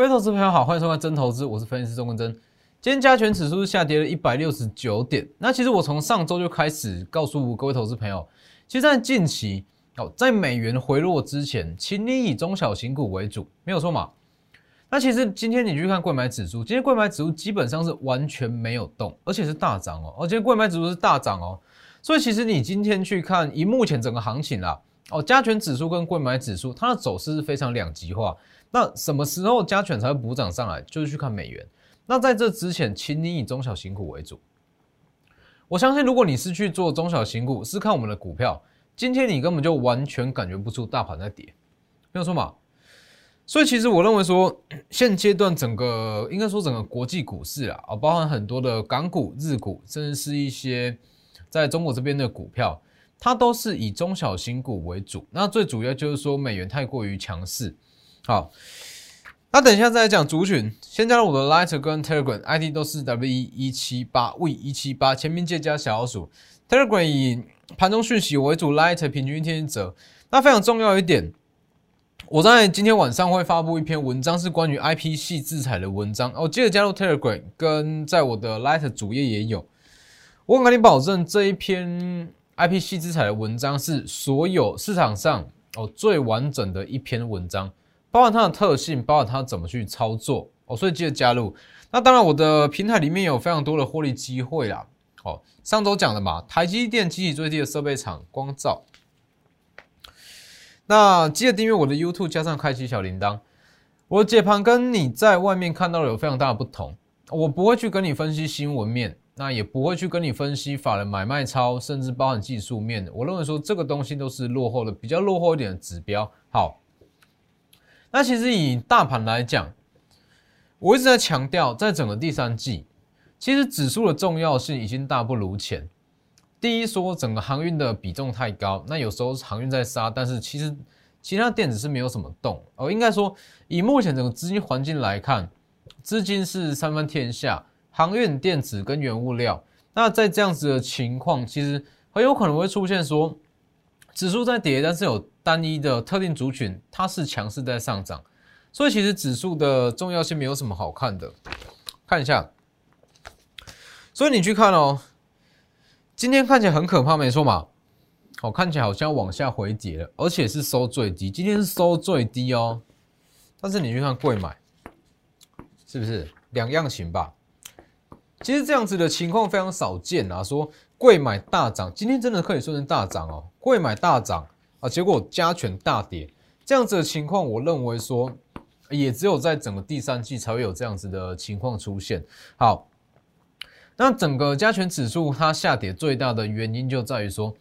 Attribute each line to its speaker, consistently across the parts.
Speaker 1: 各位投资朋友好，欢迎收看真投资，我是分析师钟根真。今天加权指数是下跌了一百六十九点。那其实我从上周就开始告诉各位投资朋友，其实在近期哦，在美元回落之前，请你以中小型股为主，没有错嘛？那其实今天你去看贵买指数，今天贵买指数基本上是完全没有动，而且是大涨哦。而且贵买指数是大涨哦，所以其实你今天去看，以目前整个行情啦，哦，加权指数跟贵买指数它的走势是非常两极化。那什么时候加权才会补涨上来？就是去看美元。那在这之前，请你以中小型股为主。我相信，如果你是去做中小型股，是看我们的股票，今天你根本就完全感觉不出大盘在跌，没有错嘛？所以其实我认为说，现阶段整个应该说整个国际股市啊，啊，包含很多的港股、日股，甚至是一些在中国这边的股票，它都是以中小型股为主。那最主要就是说，美元太过于强势。好，那等一下再来讲族群。先加入我的 Light 跟 Telegram，ID 都是 W 一一七八 V 一七八，前面记加小老鼠。Telegram 以盘中讯息为主，Light 平均一天折。那非常重要一点，我在今天晚上会发布一篇文章，是关于 IP 系制裁的文章。哦，记得加入 Telegram，跟在我的 Light 主页也有。我敢跟你保证，这一篇 IP 系制裁的文章是所有市场上哦最完整的一篇文章。包含它的特性，包含它怎么去操作哦，所以记得加入。那当然，我的平台里面有非常多的获利机会啦。哦，上周讲的嘛，台积电机器最低的设备厂光照。那记得订阅我的 YouTube，加上开启小铃铛。我的解盘跟你在外面看到的有非常大的不同。我不会去跟你分析新闻面，那也不会去跟你分析法人买卖超，甚至包含技术面。我认为说这个东西都是落后的，比较落后一点的指标。好。那其实以大盘来讲，我一直在强调，在整个第三季，其实指数的重要性已经大不如前。第一，说整个航运的比重太高，那有时候航运在杀，但是其实其他电子是没有什么动。而应该说，以目前整个资金环境来看，资金是三分天下，航运、电子跟原物料。那在这样子的情况，其实很有可能会出现说，指数在跌，但是有。单一的特定族群，它是强势在上涨，所以其实指数的重要性没有什么好看的。看一下，所以你去看哦，今天看起来很可怕，没错嘛？哦，看起来好像往下回跌了，而且是收最低，今天是收最低哦。但是你去看贵买，是不是两样型吧？其实这样子的情况非常少见啊，说贵买大涨，今天真的可以说成大涨哦，贵买大涨。啊，结果加权大跌，这样子的情况，我认为说，也只有在整个第三季才会有这样子的情况出现。好，那整个加权指数它下跌最大的原因就在于说，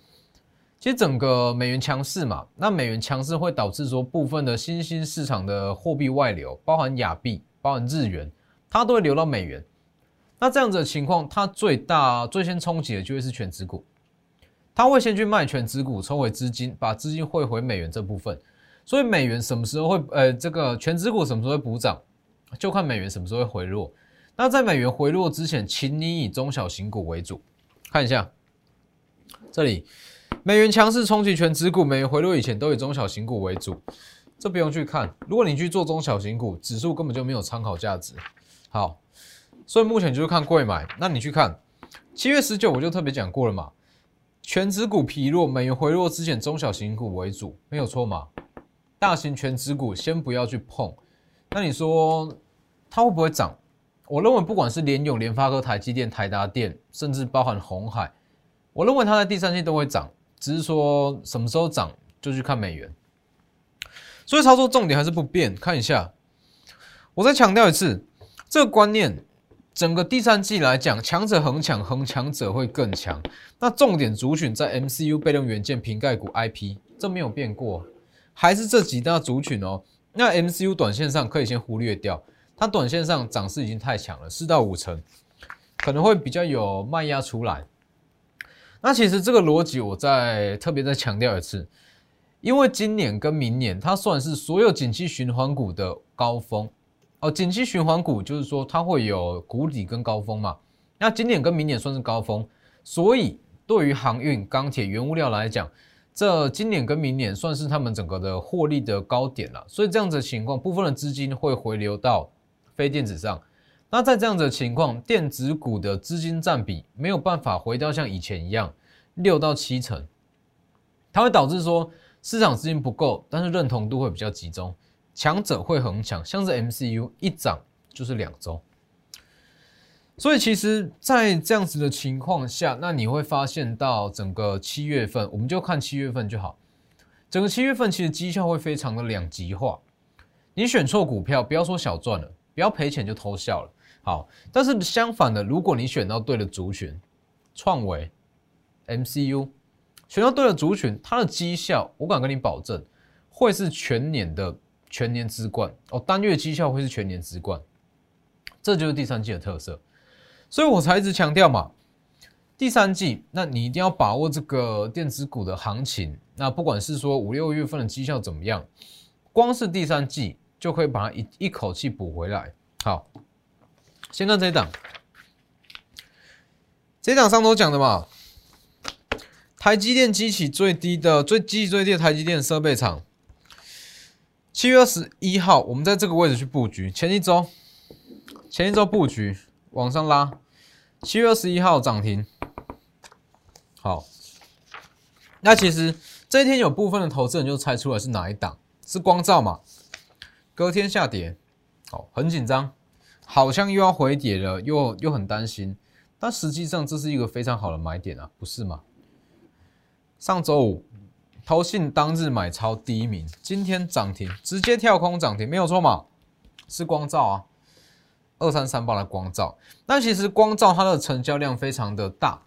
Speaker 1: 其实整个美元强势嘛，那美元强势会导致说部分的新兴市场的货币外流，包含亚币、包含日元，它都会流到美元。那这样子的情况，它最大最先冲击的就会是全指股。他会先去卖全资股，抽回资金，把资金汇回美元这部分。所以美元什么时候会呃，这个全资股什么时候会补涨，就看美元什么时候会回落。那在美元回落之前，请你以中小型股为主。看一下这里，美元强势冲击全资股，美元回落以前都以中小型股为主。这不用去看，如果你去做中小型股，指数根本就没有参考价值。好，所以目前就是看贵买。那你去看七月十九，我就特别讲过了嘛。全指股疲弱，美元回落之前，中小型股为主，没有错嘛？大型全指股先不要去碰。那你说它会不会涨？我认为不管是联永、联发科、台积电、台达电，甚至包含红海，我认为它在第三季都会涨，只是说什么时候涨就去看美元。所以操作重点还是不变。看一下，我再强调一次这个观念。整个第三季来讲，强者恒强，恒强者会更强。那重点族群在 MCU、被动元件、瓶盖股、IP，这没有变过，还是这几大族群哦。那 MCU 短线上可以先忽略掉，它短线上涨势已经太强了，四到五成，可能会比较有卖压出来。那其实这个逻辑，我再特别再强调一次，因为今年跟明年，它算是所有景气循环股的高峰。哦，景气循环股就是说它会有谷底跟高峰嘛。那今年跟明年算是高峰，所以对于航运、钢铁、原物料来讲，这今年跟明年算是他们整个的获利的高点了，所以这样子的情况，部分的资金会回流到非电子上。那在这样子的情况，电子股的资金占比没有办法回到像以前一样六到七成，它会导致说市场资金不够，但是认同度会比较集中，强者会很强，像是 MCU 一涨就是两周。所以其实，在这样子的情况下，那你会发现到整个七月份，我们就看七月份就好。整个七月份其实绩效会非常的两极化。你选错股票，不要说小赚了，不要赔钱就偷笑了。好，但是相反的，如果你选到对的族群，创维、MCU，选到对的族群，它的绩效，我敢跟你保证，会是全年的全年之冠哦，单月绩效会是全年之冠。这就是第三季的特色。所以我才一直强调嘛，第三季，那你一定要把握这个电子股的行情。那不管是说五六月份的绩效怎么样，光是第三季就可以把它一一口气补回来。好，先看这一档，这一档上头讲的嘛，台积电机器最低的最机器最低的台积电设备厂，七月二十一号，我们在这个位置去布局，前一周，前一周布局。往上拉，七月二十一号涨停。好，那其实这一天有部分的投资人就猜出来是哪一档，是光照嘛？隔天下跌，好，很紧张，好像又要回跌了，又又很担心。但实际上这是一个非常好的买点啊，不是吗？上周五投信当日买超第一名，今天涨停，直接跳空涨停，没有错嘛？是光照啊。二三三八的光照，那其实光照它的成交量非常的大，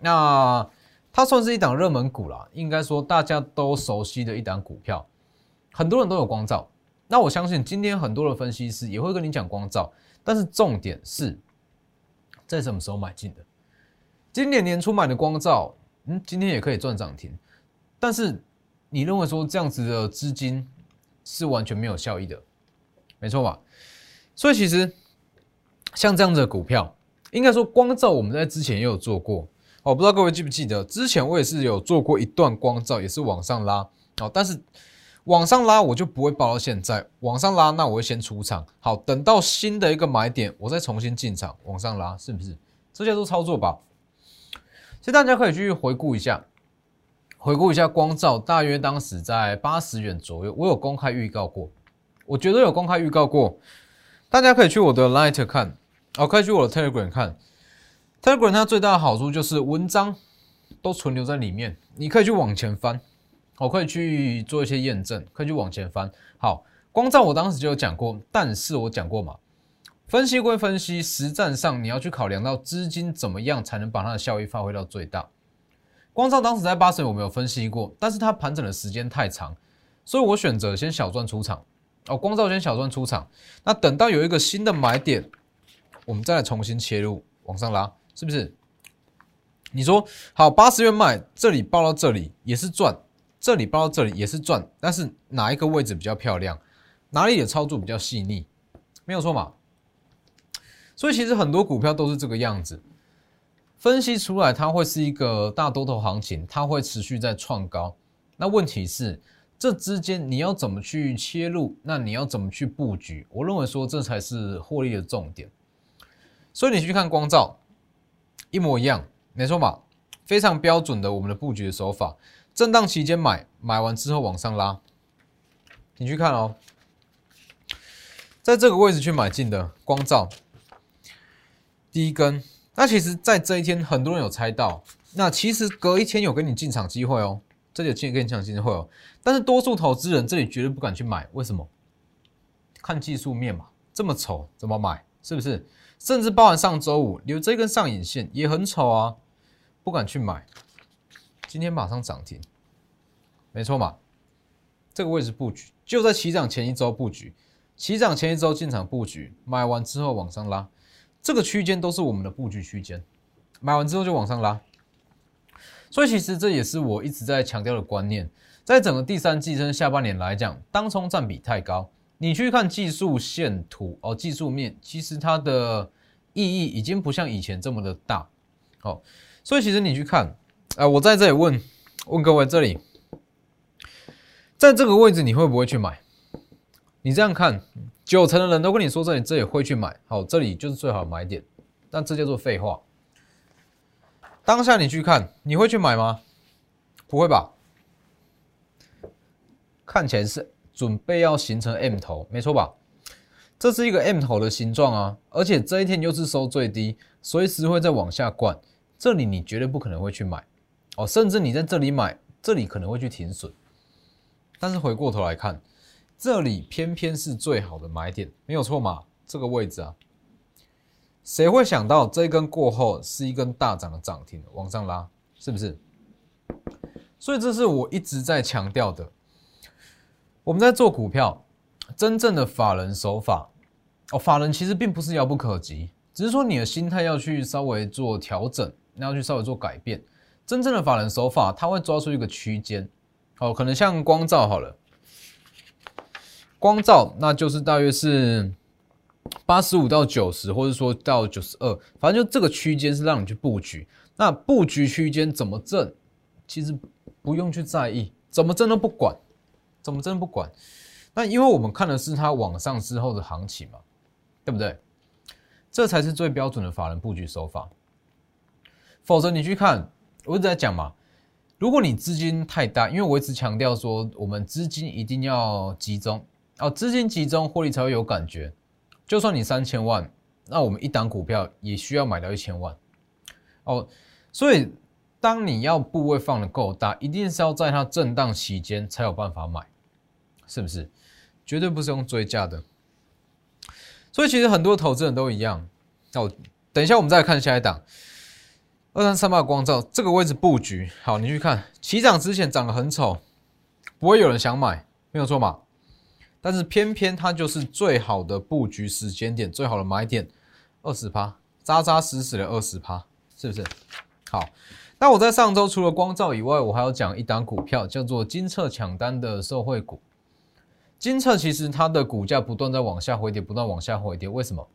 Speaker 1: 那它算是一档热门股啦，应该说大家都熟悉的一档股票，很多人都有光照。那我相信今天很多的分析师也会跟你讲光照，但是重点是在什么时候买进的？今年年初买的光照，嗯，今天也可以赚涨停，但是你认为说这样子的资金是完全没有效益的，没错吧？所以其实。像这样子的股票，应该说光照，我们在之前也有做过哦。不知道各位记不记得，之前我也是有做过一段光照，也是往上拉哦。但是往上拉我就不会报到现在，往上拉那我会先出场，好，等到新的一个买点，我再重新进场往上拉，是不是？这些都操作吧。其实大家可以去回顾一下，回顾一下光照，大约当时在八十元左右，我有公开预告过，我觉得有公开预告过，大家可以去我的 Light 看。哦，可以去我的 Telegram 看，Telegram 它最大的好处就是文章都存留在里面，你可以去往前翻，我可以去做一些验证，可以去往前翻。好，光照我当时就有讲过，但是我讲过嘛，分析归分析，实战上你要去考量到资金怎么样才能把它的效益发挥到最大。光照当时在八十我没有分析过，但是它盘整的时间太长，所以我选择先小赚出场。哦，光照先小赚出场，那等到有一个新的买点。我们再来重新切入，往上拉，是不是？你说好，八十元买，这里报到这里也是赚，这里报到这里也是赚，但是哪一个位置比较漂亮？哪里的操作比较细腻？没有错嘛？所以其实很多股票都是这个样子，分析出来它会是一个大多头行情，它会持续在创高。那问题是，这之间你要怎么去切入？那你要怎么去布局？我认为说这才是获利的重点。所以你去看光照，一模一样，没错嘛，非常标准的我们的布局的手法，震荡期间买，买完之后往上拉，你去看哦，在这个位置去买进的光照，第一根，那其实，在这一天很多人有猜到，那其实隔一天有跟你进场机会哦，这里有进跟你进场机会哦，但是多数投资人这里绝对不敢去买，为什么？看技术面嘛，这么丑怎么买？是不是？甚至包含上周五留这根上影线也很丑啊，不敢去买。今天马上涨停，没错嘛？这个位置布局就在起涨前一周布局，起涨前一周进场布局，买完之后往上拉，这个区间都是我们的布局区间。买完之后就往上拉，所以其实这也是我一直在强调的观念，在整个第三季跟下半年来讲，当冲占比太高。你去看技术线图哦，技术面其实它的意义已经不像以前这么的大，哦，所以其实你去看，哎，我在这里问问各位，这里在这个位置你会不会去买？你这样看，九成的人都跟你说这里这里会去买，好，这里就是最好买点，但这叫做废话。当下你去看，你会去买吗？不会吧？看起来是准备要形成 M 头，没错吧？这是一个 M 头的形状啊，而且这一天又是收最低，随时会再往下灌，这里你绝对不可能会去买哦，甚至你在这里买，这里可能会去停损。但是回过头来看，这里偏偏是最好的买点，没有错嘛？这个位置啊，谁会想到这一根过后是一根大涨的涨停，往上拉，是不是？所以这是我一直在强调的，我们在做股票。真正的法人手法哦，法人其实并不是遥不可及，只是说你的心态要去稍微做调整，要去稍微做改变。真正的法人手法，他会抓出一个区间哦，可能像光照好了，光照那就是大约是八十五到九十，或者说到九十二，反正就这个区间是让你去布局。那布局区间怎么挣，其实不用去在意，怎么挣都不管，怎么挣不管。那因为我们看的是它往上之后的行情嘛，对不对？这才是最标准的法人布局手法。否则你去看，我一直在讲嘛，如果你资金太大，因为我一直强调说，我们资金一定要集中哦，资金集中获利才会有感觉。就算你三千万，那我们一档股票也需要买到一千万哦。所以，当你要部位放的够大，一定是要在它震荡期间才有办法买，是不是？绝对不是用追价的，所以其实很多投资人都一样。哦，等一下我们再看下一档，二三三八光照这个位置布局，好，你去看起涨之前涨得很丑，不会有人想买，没有错嘛？但是偏偏它就是最好的布局时间点，最好的买点，二十趴，扎扎实实的二十趴，是不是？好，那我在上周除了光照以外，我还要讲一档股票，叫做金策抢单的受惠股。金策其实它的股价不断在往下回跌，不断往下回跌，为什么？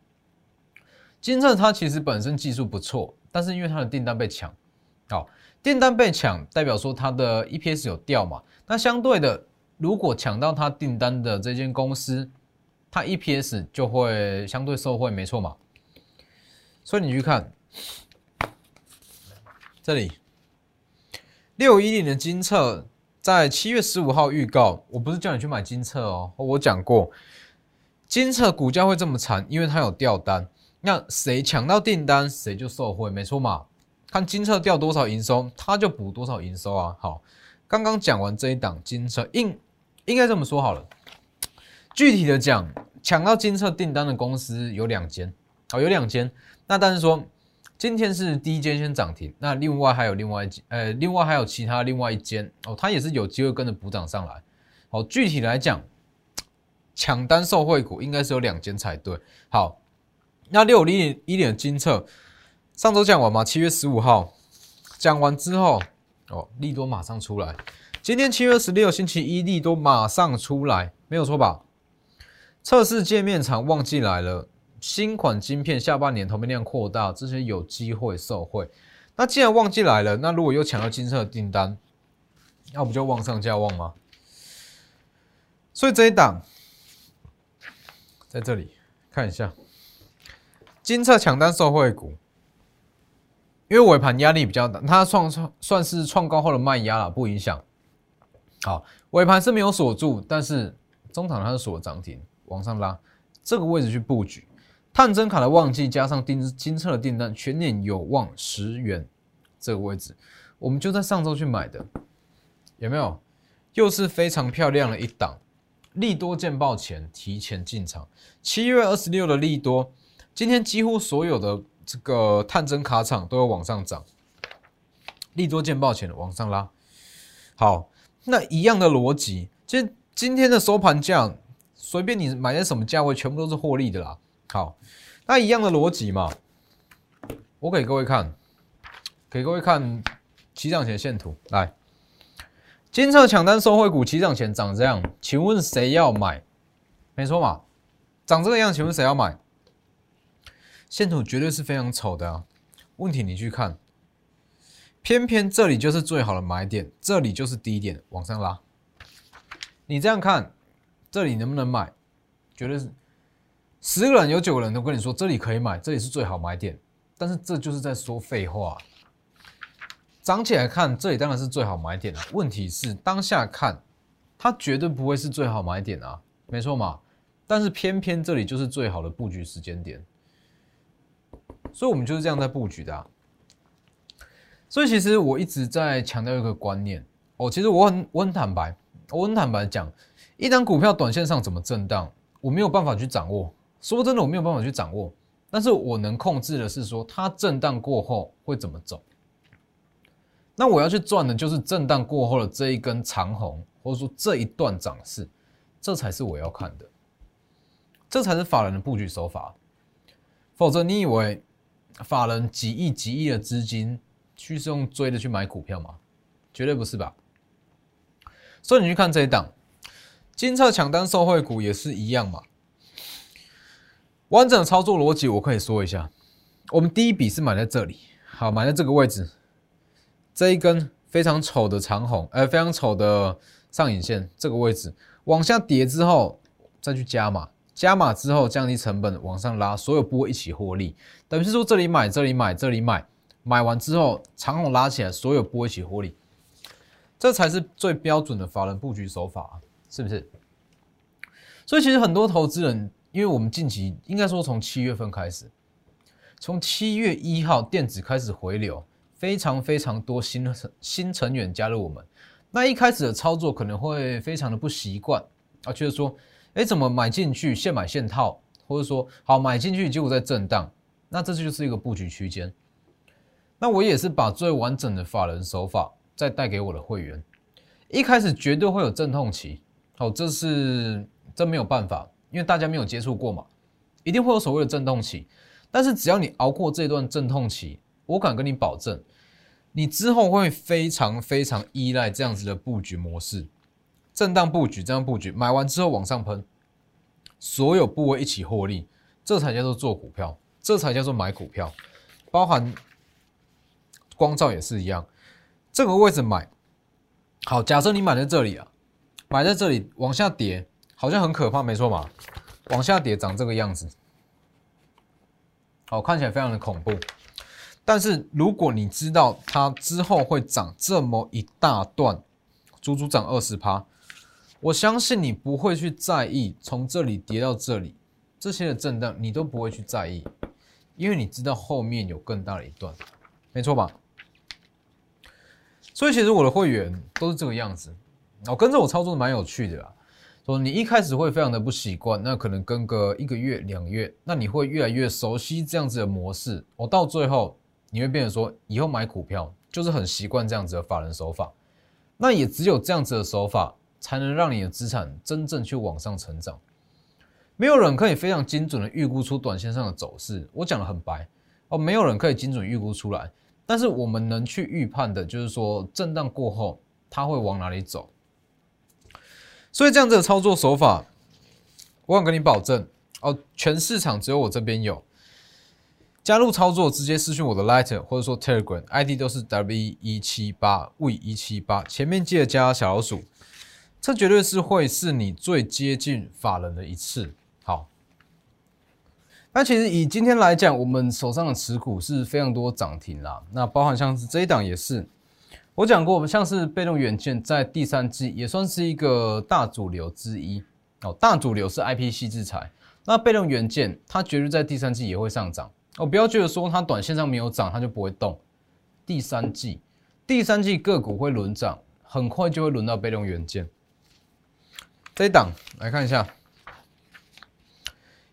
Speaker 1: 金策它其实本身技术不错，但是因为它的订单被抢，好，订单被抢代表说它的 EPS 有掉嘛？那相对的，如果抢到他订单的这间公司，它 EPS 就会相对受惠，没错嘛？所以你去看这里六一零的金策。在七月十五号预告，我不是叫你去买金策哦，我讲过，金策股价会这么惨，因为它有掉单，那谁抢到订单，谁就受惠，没错嘛？看金策掉多少营收，它就补多少营收啊。好，刚刚讲完这一档金策，应应该这么说好了，具体的讲，抢到金策订单的公司有两间，哦，有两间，那但是说。今天是第一间先涨停，那另外还有另外一间，呃，另外还有其他另外一间哦，它也是有机会跟着补涨上来。好，具体来讲，抢单受惠股应该是有两间才对。好，那六五零一点金策，上周讲完吗？七月十五号讲完之后，哦，利多马上出来。今天七月十六星期一，利多马上出来，没有错吧？测试界面厂忘记来了。新款晶片下半年投片量扩大，这些有机会受惠。那既然忘记来了，那如果又抢到金色订单，那不就旺上加旺吗？所以这一档在这里看一下，金策抢单受惠股，因为尾盘压力比较大，它创创算是创高后的卖压了，不影响。好，尾盘是没有锁住，但是中场它是锁涨停，往上拉，这个位置去布局。探针卡的旺季加上订金策的订单，全年有望十元这个位置，我们就在上周去买的，有没有？又是非常漂亮的一档，利多见报前提前进场。七月二十六的利多，今天几乎所有的这个探针卡厂都有往上涨，利多见报前往上拉。好，那一样的逻辑，其实今天的收盘价，随便你买在什么价位，全部都是获利的啦。好，那一样的逻辑嘛，我给各位看，给各位看起涨前线图。来，金策抢单收汇股起涨前涨这样，请问谁要买？没错嘛，长这个样，请问谁要买？线图绝对是非常丑的啊。问题你去看，偏偏这里就是最好的买点，这里就是低点，往上拉。你这样看，这里能不能买？绝对是十个人有九个人都跟你说这里可以买，这里是最好买点。但是这就是在说废话。涨起来看，这里当然是最好买点了。问题是当下看，它绝对不会是最好买点啊，没错嘛。但是偏偏这里就是最好的布局时间点，所以我们就是这样在布局的。所以其实我一直在强调一个观念，哦，其实我很我很坦白，我很坦白讲，一张股票短线上怎么震荡，我没有办法去掌握。说真的，我没有办法去掌握，但是我能控制的是说，它震荡过后会怎么走。那我要去赚的就是震荡过后的这一根长红，或者说这一段涨势，这才是我要看的，这才是法人的布局手法。否则你以为法人几亿几亿的资金去是用追的去买股票吗？绝对不是吧。所以你去看这一档，金策抢单受惠股也是一样嘛。完整的操作逻辑我可以说一下，我们第一笔是买在这里，好，买在这个位置。这一根非常丑的长红，呃，非常丑的上影线，这个位置往下跌之后，再去加码，加码之后降低成本往上拉，所有波一起获利，等于是说这里买，这里买，这里买，买完之后长虹拉起来，所有波一起获利，这才是最标准的法人布局手法啊，是不是？所以其实很多投资人，因为我们近期应该说从七月份开始，从七月一号电子开始回流。非常非常多新的新成员加入我们，那一开始的操作可能会非常的不习惯啊，就是说，哎，怎么买进去现买现套，或者说好买进去结果在震荡，那这就是一个布局区间。那我也是把最完整的法人手法再带给我的会员，一开始绝对会有阵痛期，好，这是这没有办法，因为大家没有接触过嘛，一定会有所谓的阵痛期，但是只要你熬过这段阵痛期，我敢跟你保证。你之后会非常非常依赖这样子的布局模式，震荡布局这样布局，买完之后往上喷，所有部位一起获利，这才叫做做股票，这才叫做买股票，包含光照也是一样，这个位置买，好，假设你买在这里啊，买在这里往下跌，好像很可怕，没错嘛，往下跌长这个样子，好，看起来非常的恐怖。但是如果你知道它之后会涨这么一大段，足足涨二十趴，我相信你不会去在意从这里跌到这里这些的震荡，你都不会去在意，因为你知道后面有更大的一段，没错吧？所以其实我的会员都是这个样子，我跟着我操作蛮有趣的啦。说你一开始会非常的不习惯，那可能跟个一个月两个月，那你会越来越熟悉这样子的模式，我到最后。你会变成说，以后买股票就是很习惯这样子的法人手法，那也只有这样子的手法，才能让你的资产真正去往上成长。没有人可以非常精准的预估出短线上的走势，我讲的很白哦，没有人可以精准预估出来。但是我们能去预判的，就是说震荡过后它会往哪里走。所以这样子的操作手法，我敢跟你保证哦，全市场只有我这边有。加入操作，直接私讯我的 Lighter 或者说 Telegram ID 都是 W 一七八 V 一七八，前面记得加小老鼠，这绝对是会是你最接近法人的一次。那其实以今天来讲，我们手上的持股是非常多涨停啦，那包含像是这一档也是，我讲过，我们像是被动元件在第三季也算是一个大主流之一哦，大主流是 IPC 制裁，那被动元件它绝对在第三季也会上涨。哦，不要觉得说它短线上没有涨，它就不会动。第三季，第三季个股会轮涨，很快就会轮到被动元件。这一档来看一下，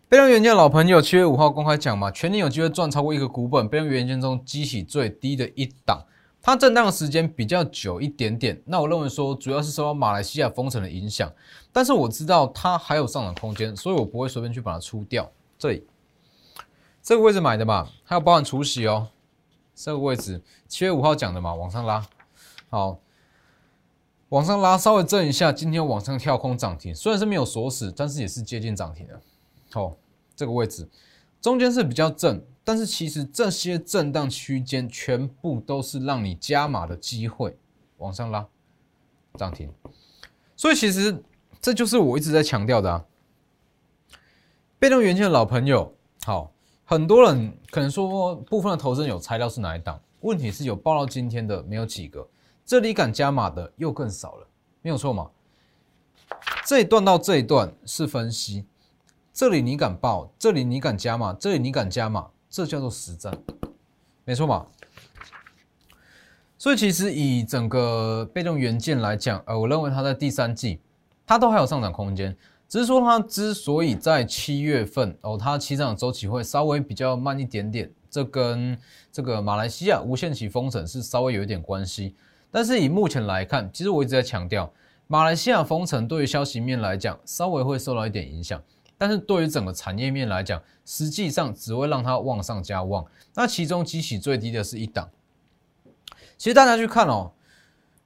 Speaker 1: 被动元件老朋友七月五号公开讲嘛，全年有机会赚超过一个股本，被动元件中激起最低的一档，它震荡的时间比较久一点点。那我认为说，主要是受到马来西亚封城的影响，但是我知道它还有上涨空间，所以我不会随便去把它出掉。这里。这个位置买的嘛，还有包含除息哦。这个位置七月五号讲的嘛，往上拉，好，往上拉，稍微震一下，今天往上跳空涨停，虽然是没有锁死，但是也是接近涨停的。好，这个位置中间是比较正，但是其实这些震荡区间全部都是让你加码的机会，往上拉涨停。所以其实这就是我一直在强调的啊。被动元件的老朋友，好，很多人可能说部分的投资人有猜到是哪一档，问题是有报到今天的没有几个，这里敢加码的又更少了，没有错嘛？这一段到这一段是分析，这里你敢报，这里你敢加码，这里你敢加码，这叫做实战，没错嘛？所以其实以整个被动元件来讲，呃，我认为它在第三季它都还有上涨空间。只是说它之所以在七月份哦，它起涨周期会稍微比较慢一点点，这跟这个马来西亚无限期封城是稍微有一点关系。但是以目前来看，其实我一直在强调，马来西亚封城对于消息面来讲稍微会受到一点影响，但是对于整个产业面来讲，实际上只会让它旺上加旺。那其中激起最低的是一档。其实大家去看哦，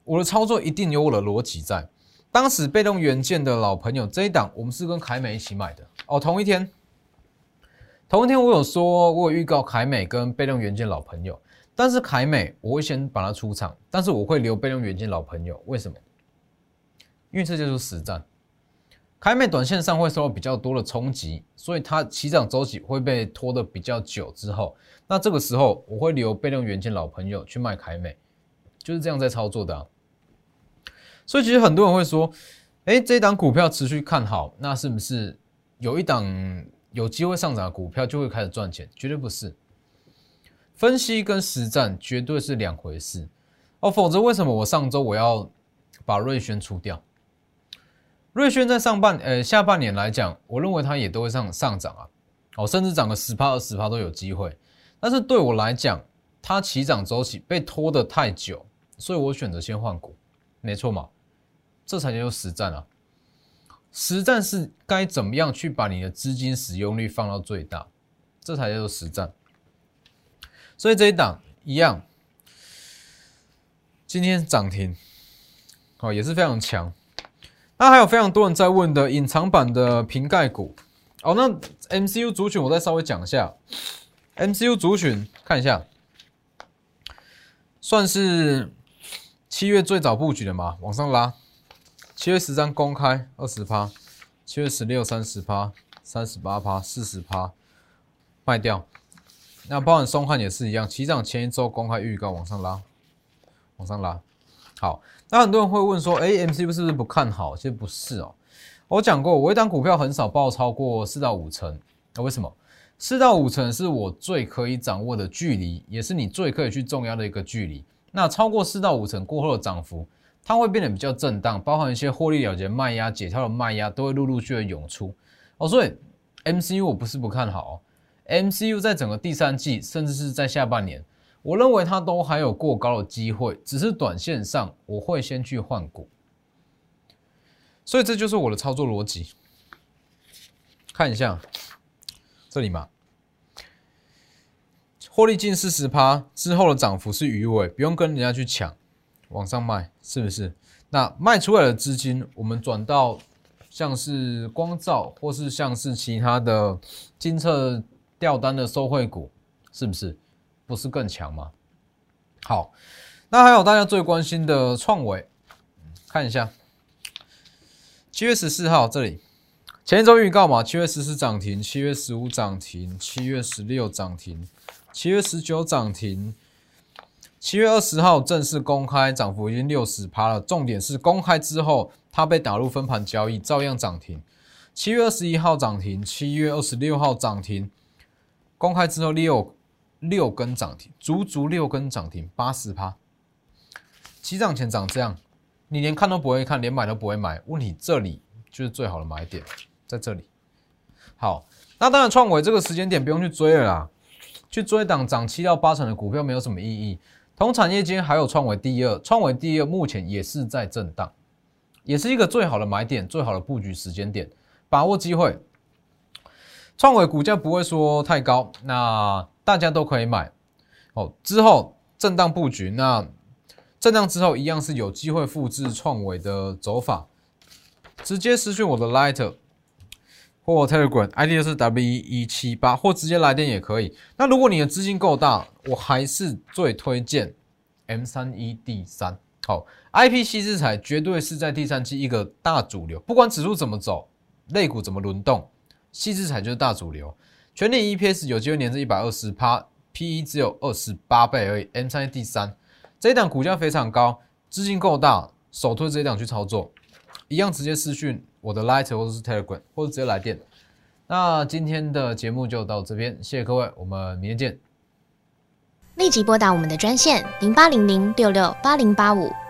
Speaker 1: 我的操作一定有我的逻辑在。当时被动元件的老朋友这一档，我们是跟凯美一起买的哦。同一天，同一天我有说，我有预告凯美跟被动元件老朋友，但是凯美我会先把它出场，但是我会留被动元件老朋友。为什么？因为这就是实战。凯美短线上会受到比较多的冲击，所以它起涨周期会被拖得比较久。之后，那这个时候我会留备用元件老朋友去卖凯美，就是这样在操作的。所以其实很多人会说，哎，这一档股票持续看好，那是不是有一档有机会上涨的股票就会开始赚钱？绝对不是，分析跟实战绝对是两回事哦。否则为什么我上周我要把瑞轩出掉？瑞轩在上半呃下半年来讲，我认为它也都会上上涨啊，哦，甚至涨个十趴二十趴都有机会。但是对我来讲，它起涨周期被拖得太久，所以我选择先换股，没错嘛。这才叫做实战啊！实战是该怎么样去把你的资金使用率放到最大，这才叫做实战。所以这一档一样，今天涨停，哦，也是非常强。那还有非常多人在问的隐藏版的瓶盖股，哦，那 MCU 族群我再稍微讲一下，MCU 族群看一下，算是七月最早布局的嘛，往上拉。七月十三公开二十趴，七月十六三十趴，三十八趴，四十趴卖掉。那包含松汉也是一样，起涨前一周公开预告往上拉，往上拉。好，那很多人会问说，哎，MCU 是不是不看好？其实不是哦。我讲过，我一档股票很少报超过四到五成。那为什么？四到五成是我最可以掌握的距离，也是你最可以去重压的一个距离。那超过四到五成过后的涨幅。它会变得比较震荡，包含一些获利了结卖压、解套的卖压都会陆陆续续涌出哦。所以 MCU 我不是不看好哦，MCU 在整个第三季，甚至是在下半年，我认为它都还有过高的机会，只是短线上我会先去换股。所以这就是我的操作逻辑。看一下这里嘛，获利近四十趴之后的涨幅是鱼尾，不用跟人家去抢。往上卖是不是？那卖出来的资金，我们转到像是光照，或是像是其他的金策调单的收汇股，是不是？不是更强吗？好，那还有大家最关心的创维，看一下，七月十四号这里，前一周预告嘛，七月十四涨停，七月十五涨停，七月十六涨停，七月十九涨停。七月二十号正式公开，涨幅已经六十趴了。重点是公开之后，它被打入分盘交易，照样涨停。七月二十一号涨停，七月二十六号涨停。公开之后六六根涨停，足足六根涨停，八十趴。起涨前涨这样，你连看都不会看，连买都不会买。问题这里就是最好的买点，在这里。好，那当然创维这个时间点不用去追了啦，去追档涨七到八成的股票没有什么意义。同产业间还有创维第二，创维第二目前也是在震荡，也是一个最好的买点，最好的布局时间点，把握机会。创维股价不会说太高，那大家都可以买哦。之后震荡布局，那震荡之后一样是有机会复制创维的走法。直接私讯我的 Light。或 Telegram ID 是 W 一七八，或直接来电也可以。那如果你的资金够大，我还是最推荐 M 三一 D 三好，IP 系制材绝对是在第三期一个大主流，不管指数怎么走，类股怎么轮动，细制材就是大主流。全年 EPS 有机会年至一百二十趴，PE 只有二十八倍而已，M 三第三，这一档股价非常高，资金够大，首推这一档去操作，一样直接私讯我的 Light 或者是 Telegram，或者直接来电。那今天的节目就到这边，谢谢各位，我们明天见。
Speaker 2: 立即拨打我们的专线零八零零六六八零八五